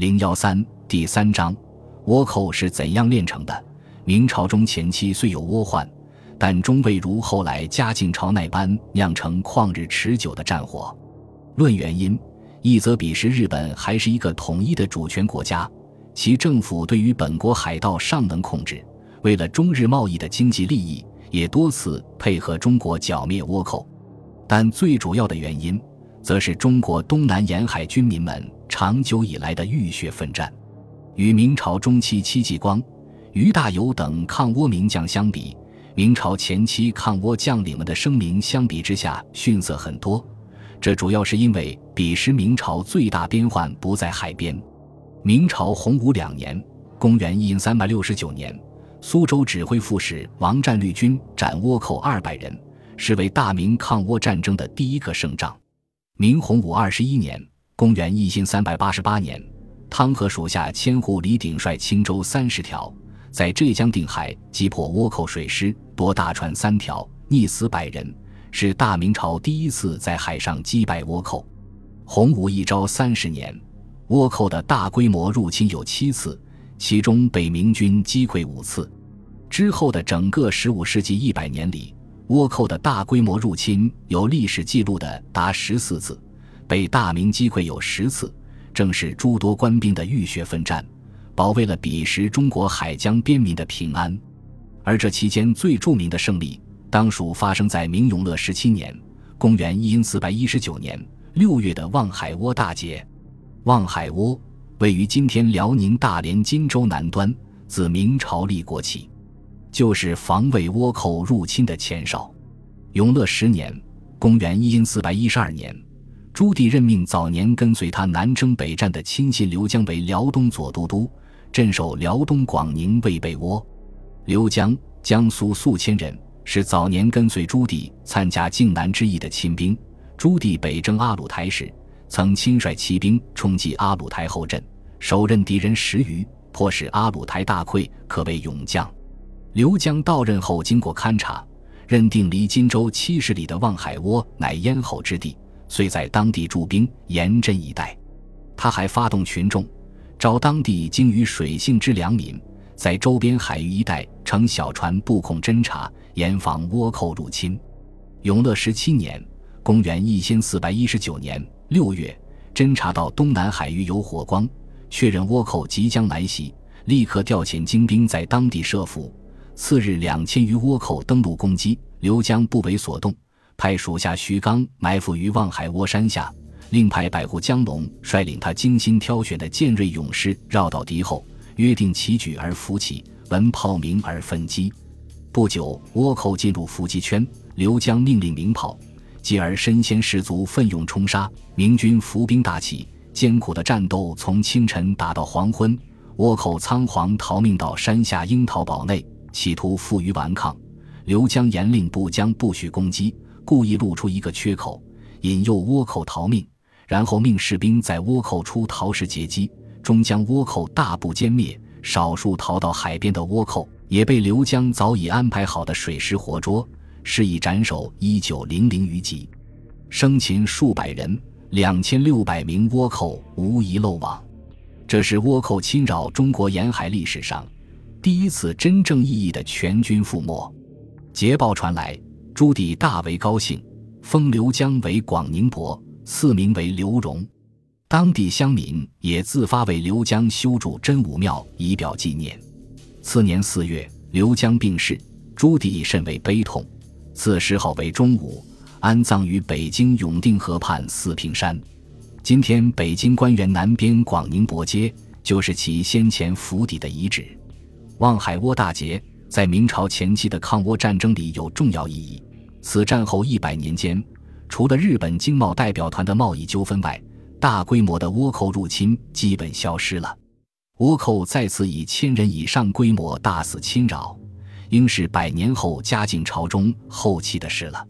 零幺三第三章，倭寇是怎样炼成的？明朝中前期虽有倭患，但终未如后来嘉靖朝那般酿成旷日持久的战火。论原因，一则彼时日本还是一个统一的主权国家，其政府对于本国海盗尚能控制，为了中日贸易的经济利益，也多次配合中国剿灭倭寇。但最主要的原因，则是中国东南沿海军民们长久以来的浴血奋战。与明朝中期戚继光、俞大猷等抗倭名将相比，明朝前期抗倭将领们的声名相比之下逊色很多。这主要是因为彼时明朝最大边患不在海边。明朝洪武两年（公元一三六九年），苏州指挥副使王占率军斩倭寇二百人，是为大明抗倭战争的第一个胜仗。明洪武二十一年（公元一三八八年）。汤和属下千户李鼎率轻舟三十条，在浙江定海击破倭寇水师，夺大船三条，溺死百人，是大明朝第一次在海上击败倭寇。洪武一朝三十年，倭寇的大规模入侵有七次，其中被明军击溃五次。之后的整个十五世纪一百年里，倭寇的大规模入侵有历史记录的达十四次，被大明击溃有十次。正是诸多官兵的浴血奋战，保卫了彼时中国海疆边民的平安。而这期间最著名的胜利，当属发生在明永乐十七年（公元一四一九年）六月的望海窝大捷。望海窝位于今天辽宁大连金州南端，自明朝立国起，就是防卫倭寇入侵的前哨。永乐十年（公元一四一十二年）。朱棣任命早年跟随他南征北战的亲信刘江为辽东左都督，镇守辽东广宁卫被倭。刘江，江苏宿迁人，是早年跟随朱棣参加靖难之役的亲兵。朱棣北征阿鲁台时，曾亲率骑兵冲击阿鲁台后阵，手刃敌人十余，迫使阿鲁台大溃，可谓勇将。刘江到任后，经过勘察，认定离荆州七十里的望海窝乃咽喉之地。遂在当地驻兵严阵以待，他还发动群众，招当地精于水性之良民，在周边海域一带乘小船布控侦察，严防倭寇入侵。永乐十七年（公元一千四百一十九年）六月，侦察到东南海域有火光，确认倭寇即将来袭，立刻调遣精兵在当地设伏。次日，两千余倭寇登陆攻击，刘江不为所动。派属下徐刚埋伏于望海窝山下，另派百户江龙率领他精心挑选的健锐勇士绕到敌后，约定齐举而伏起，闻炮鸣而分击。不久，倭寇进入伏击圈，刘江命令鸣炮，继而身先士卒，奋勇冲杀。明军伏兵大起，艰苦的战斗从清晨打到黄昏，倭寇仓皇逃命到山下樱桃堡内，企图负隅顽抗。刘江严令部将不许攻击。故意露出一个缺口，引诱倭寇逃命，然后命士兵在倭寇出逃时截击，终将倭寇大部歼灭。少数逃到海边的倭寇，也被刘江早已安排好的水师活捉，施以斩首一九零零余级，生擒数百人，两千六百名倭寇无一漏网。这是倭寇侵扰中国沿海历史上第一次真正意义的全军覆没。捷报传来。朱棣大为高兴，封刘江为广宁伯，赐名为刘荣。当地乡民也自发为刘江修筑真武庙，以表纪念。次年四月，刘江病逝，朱棣甚为悲痛，赐谥号为忠武，安葬于北京永定河畔四平山。今天北京官园南边广宁伯街，就是其先前府邸的遗址。望海窝大捷在明朝前期的抗倭战争里有重要意义。此战后一百年间，除了日本经贸代表团的贸易纠纷外，大规模的倭寇入侵基本消失了。倭寇再次以千人以上规模大肆侵扰，应是百年后嘉靖朝中后期的事了。